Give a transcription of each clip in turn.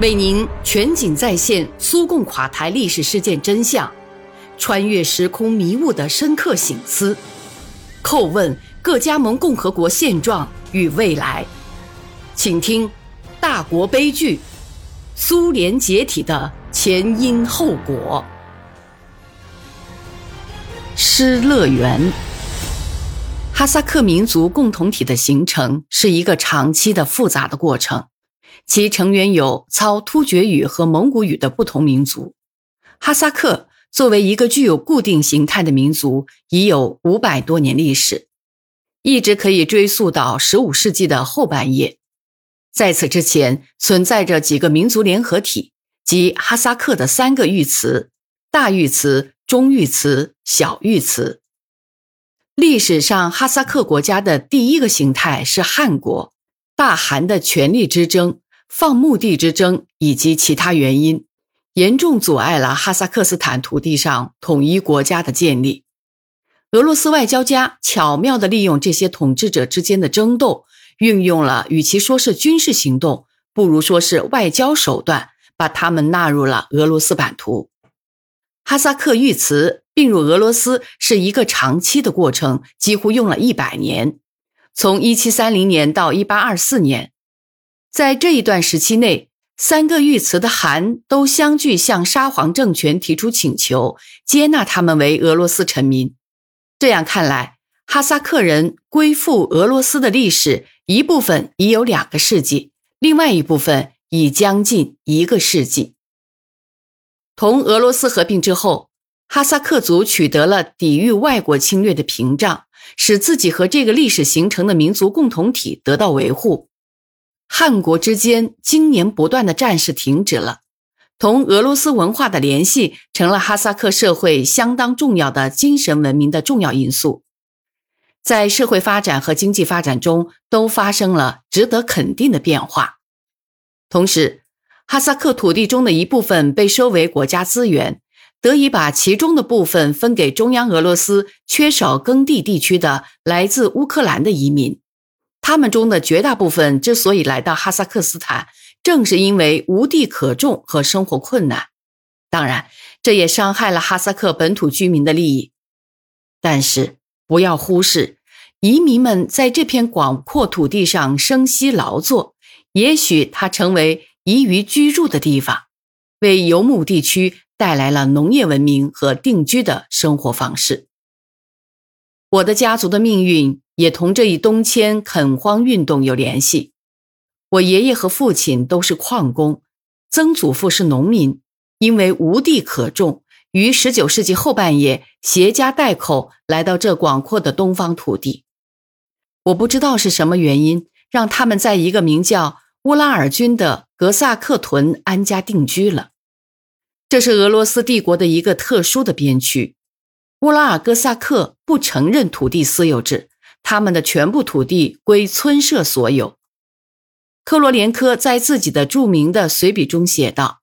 为您全景再现苏共垮台历史事件真相，穿越时空迷雾的深刻醒思，叩问各加盟共和国现状与未来。请听《大国悲剧：苏联解体的前因后果》。失乐园。哈萨克民族共同体的形成是一个长期的复杂的过程。其成员有操突厥语和蒙古语的不同民族。哈萨克作为一个具有固定形态的民族，已有五百多年历史，一直可以追溯到十五世纪的后半叶。在此之前，存在着几个民族联合体，即哈萨克的三个玉祠：大玉祠、中玉祠、小玉祠。历史上，哈萨克国家的第一个形态是汗国。大汗的权力之争。放墓地之争以及其他原因，严重阻碍了哈萨克斯坦土地上统一国家的建立。俄罗斯外交家巧妙地利用这些统治者之间的争斗，运用了与其说是军事行动，不如说是外交手段，把他们纳入了俄罗斯版图。哈萨克玉瓷并入俄罗斯是一个长期的过程，几乎用了一百年，从一七三零年到一八二四年。在这一段时期内，三个玉祠的汗都相继向沙皇政权提出请求，接纳他们为俄罗斯臣民。这样看来，哈萨克人归附俄罗斯的历史一部分已有两个世纪，另外一部分已将近一个世纪。同俄罗斯合并之后，哈萨克族取得了抵御外国侵略的屏障，使自己和这个历史形成的民族共同体得到维护。汉国之间经年不断的战事停止了，同俄罗斯文化的联系成了哈萨克社会相当重要的精神文明的重要因素，在社会发展和经济发展中都发生了值得肯定的变化。同时，哈萨克土地中的一部分被收为国家资源，得以把其中的部分分给中央俄罗斯缺少耕地地区的来自乌克兰的移民。他们中的绝大部分之所以来到哈萨克斯坦，正是因为无地可种和生活困难。当然，这也伤害了哈萨克本土居民的利益。但是，不要忽视，移民们在这片广阔土地上生息劳作，也许它成为宜于居住的地方，为游牧地区带来了农业文明和定居的生活方式。我的家族的命运。也同这一东迁垦荒运动有联系。我爷爷和父亲都是矿工，曾祖父是农民，因为无地可种，于十九世纪后半叶携家带口来到这广阔的东方土地。我不知道是什么原因让他们在一个名叫乌拉尔军的格萨克屯安家定居了。这是俄罗斯帝国的一个特殊的边区。乌拉尔哥萨克不承认土地私有制。他们的全部土地归村社所有。克罗连科在自己的著名的随笔中写道：“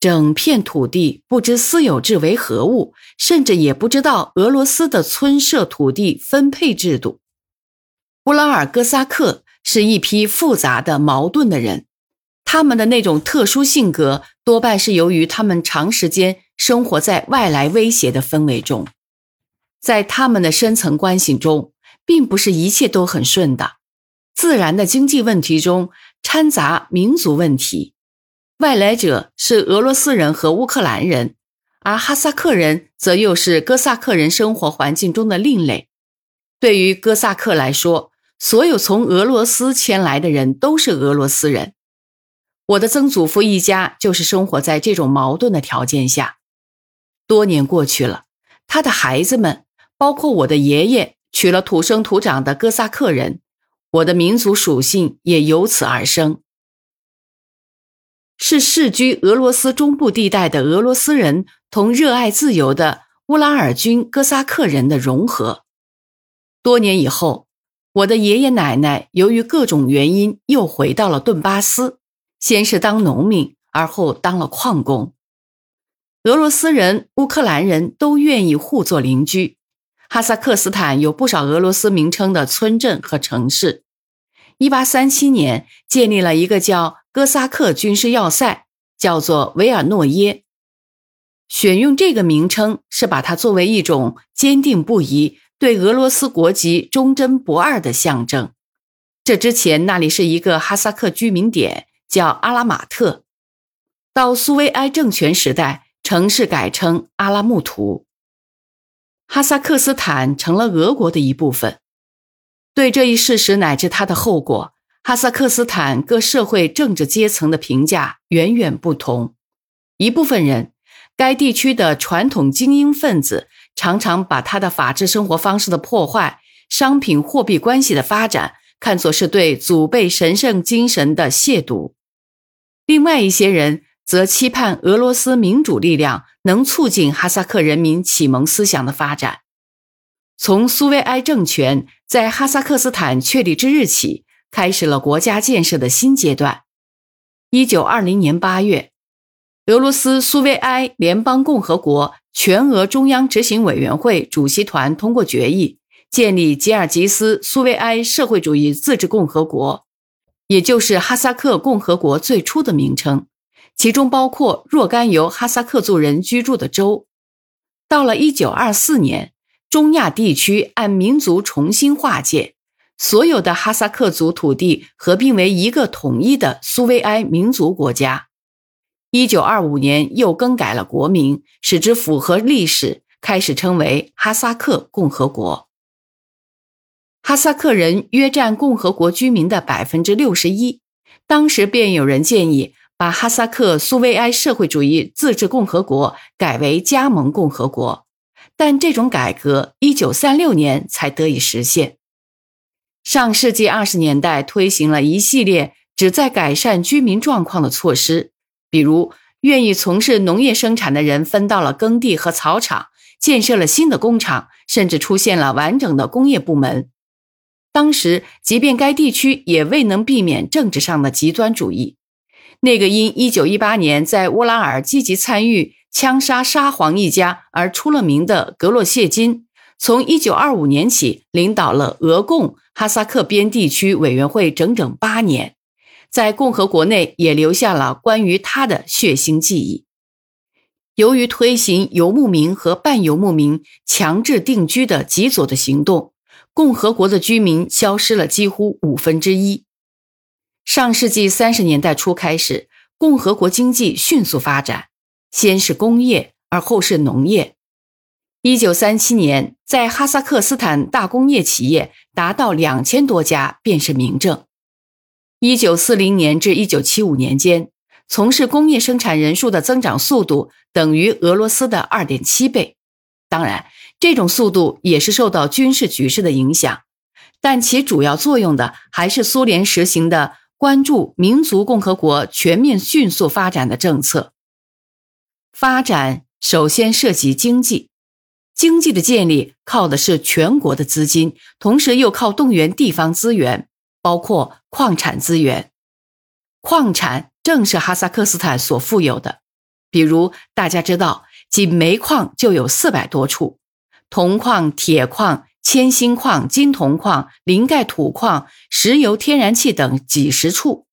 整片土地不知私有制为何物，甚至也不知道俄罗斯的村社土地分配制度。”乌拉尔哥萨克是一批复杂的、矛盾的人，他们的那种特殊性格多半是由于他们长时间生活在外来威胁的氛围中，在他们的深层关系中。并不是一切都很顺的，自然的经济问题中掺杂民族问题。外来者是俄罗斯人和乌克兰人，而哈萨克人则又是哥萨克人生活环境中的另类。对于哥萨克来说，所有从俄罗斯迁来的人都是俄罗斯人。我的曾祖父一家就是生活在这种矛盾的条件下。多年过去了，他的孩子们，包括我的爷爷。娶了土生土长的哥萨克人，我的民族属性也由此而生。是世居俄罗斯中部地带的俄罗斯人同热爱自由的乌拉尔军哥萨克人的融合。多年以后，我的爷爷奶奶由于各种原因又回到了顿巴斯，先是当农民，而后当了矿工。俄罗斯人、乌克兰人都愿意互作邻居。哈萨克斯坦有不少俄罗斯名称的村镇和城市，一八三七年建立了一个叫哥萨克军事要塞，叫做维尔诺耶。选用这个名称是把它作为一种坚定不移、对俄罗斯国籍忠贞不二的象征。这之前那里是一个哈萨克居民点，叫阿拉马特。到苏维埃政权时代，城市改称阿拉木图。哈萨克斯坦成了俄国的一部分。对这一事实乃至它的后果，哈萨克斯坦各社会政治阶层的评价远远不同。一部分人。该地区的传统精英分子常常把他的法治生活方式的破坏、商品货币关系的发展看作是对祖辈神圣精神的亵渎。另外一些人则期盼俄罗斯民主力量能促进哈萨克人民启蒙思想的发展。从苏维埃政权在哈萨克斯坦确立之日起，开始了国家建设的新阶段。一九二零年八月。俄罗斯苏维埃联邦共和国全俄中央执行委员会主席团通过决议，建立吉尔吉斯苏维埃社会主义自治共和国，也就是哈萨克共和国最初的名称，其中包括若干由哈萨克族人居住的州。到了1924年，中亚地区按民族重新划界，所有的哈萨克族土地合并为一个统一的苏维埃民族国家。一九二五年，又更改了国名，使之符合历史，开始称为哈萨克共和国。哈萨克人约占共和国居民的百分之六十一。当时便有人建议把哈萨克苏维埃社会主义自治共和国改为加盟共和国，但这种改革一九三六年才得以实现。上世纪二十年代推行了一系列旨在改善居民状况的措施。比如，愿意从事农业生产的人分到了耕地和草场，建设了新的工厂，甚至出现了完整的工业部门。当时，即便该地区也未能避免政治上的极端主义。那个因1918年在乌拉尔积极参与枪杀沙皇一家而出了名的格洛谢金，从1925年起领导了俄共哈萨克边地区委员会整整八年。在共和国内也留下了关于他的血腥记忆。由于推行游牧民和半游牧民强制定居的极左的行动，共和国的居民消失了几乎五分之一。上世纪三十年代初开始，共和国经济迅速发展，先是工业，而后是农业。一九三七年，在哈萨克斯坦大工业企业达到两千多家，便是明证。一九四零年至一九七五年间，从事工业生产人数的增长速度等于俄罗斯的二点七倍。当然，这种速度也是受到军事局势的影响，但其主要作用的还是苏联实行的关注民族共和国全面迅速发展的政策。发展首先涉及经济，经济的建立靠的是全国的资金，同时又靠动员地方资源。包括矿产资源，矿产正是哈萨克斯坦所富有的。比如大家知道，仅煤矿就有四百多处，铜矿、铁矿、铅锌矿、金铜矿、磷钙土矿、石油、天然气等几十处。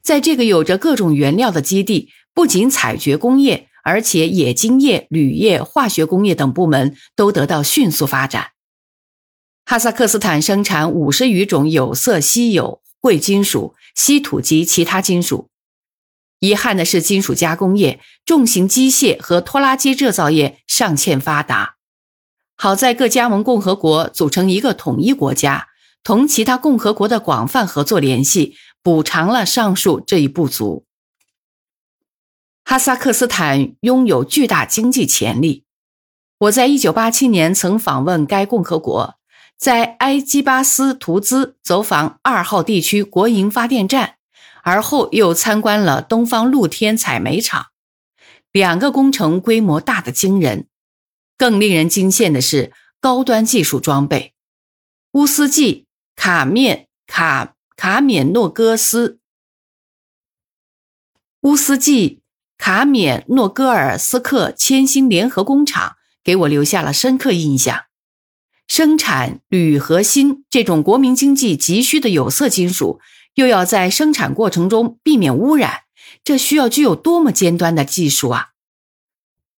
在这个有着各种原料的基地，不仅采掘工业，而且冶金业、铝业、化学工业等部门都得到迅速发展。哈萨克斯坦生产五十余种有色稀有贵金属、稀土及其他金属。遗憾的是，金属加工业、重型机械和拖拉机制造业尚欠发达。好在各加盟共和国组成一个统一国家，同其他共和国的广泛合作联系，补偿了上述这一不足。哈萨克斯坦拥有巨大经济潜力。我在一九八七年曾访问该共和国。在埃基巴斯图兹走访二号地区国营发电站，而后又参观了东方露天采煤厂，两个工程规模大的惊人。更令人惊羡的是高端技术装备。乌斯季卡面卡卡缅诺戈斯乌斯季卡缅诺戈尔斯克铅锌联合工厂给我留下了深刻印象。生产铝合锌这种国民经济急需的有色金属，又要在生产过程中避免污染，这需要具有多么尖端的技术啊！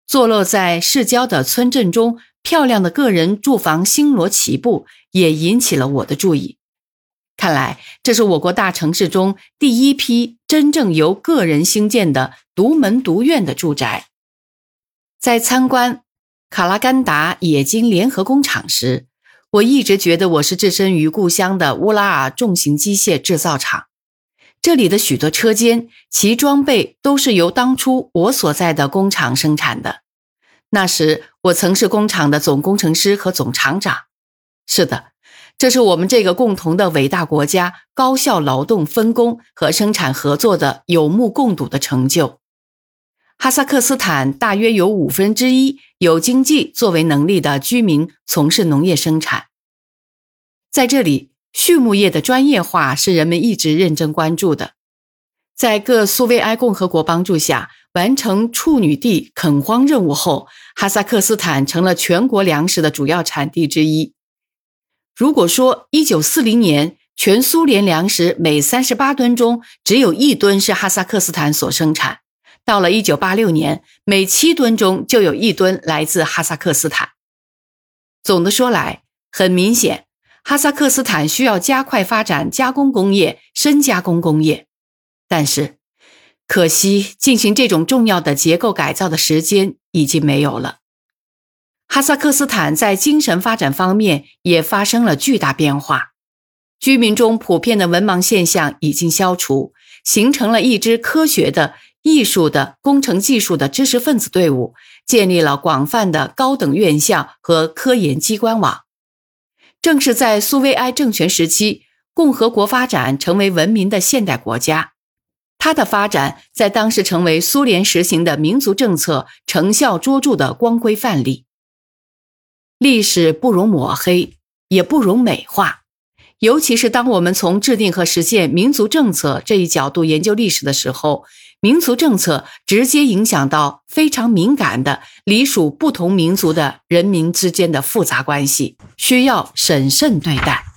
坐落在市郊的村镇中，漂亮的个人住房星罗棋布，也引起了我的注意。看来，这是我国大城市中第一批真正由个人兴建的独门独院的住宅。在参观卡拉干达冶金联合工厂时，我一直觉得我是置身于故乡的乌拉尔重型机械制造厂。这里的许多车间，其装备都是由当初我所在的工厂生产的。那时，我曾是工厂的总工程师和总厂长。是的。这是我们这个共同的伟大国家高效劳动分工和生产合作的有目共睹的成就。哈萨克斯坦大约有五分之一有经济作为能力的居民从事农业生产，在这里，畜牧业的专业化是人们一直认真关注的。在各苏维埃共和国帮助下，完成处女地垦荒任务后，哈萨克斯坦成了全国粮食的主要产地之一。如果说1940年全苏联粮食每38吨中只有一吨是哈萨克斯坦所生产，到了1986年，每七吨中就有一吨来自哈萨克斯坦。总的说来，很明显，哈萨克斯坦需要加快发展加工工业、深加工工业。但是，可惜进行这种重要的结构改造的时间已经没有了。哈萨克斯坦在精神发展方面也发生了巨大变化，居民中普遍的文盲现象已经消除，形成了一支科学的、艺术的、工程技术的知识分子队伍，建立了广泛的高等院校和科研机关网。正是在苏维埃政权时期，共和国发展成为文明的现代国家，它的发展在当时成为苏联实行的民族政策成效卓著的光辉范例。历史不容抹黑，也不容美化，尤其是当我们从制定和实现民族政策这一角度研究历史的时候，民族政策直接影响到非常敏感的隶属不同民族的人民之间的复杂关系，需要审慎对待。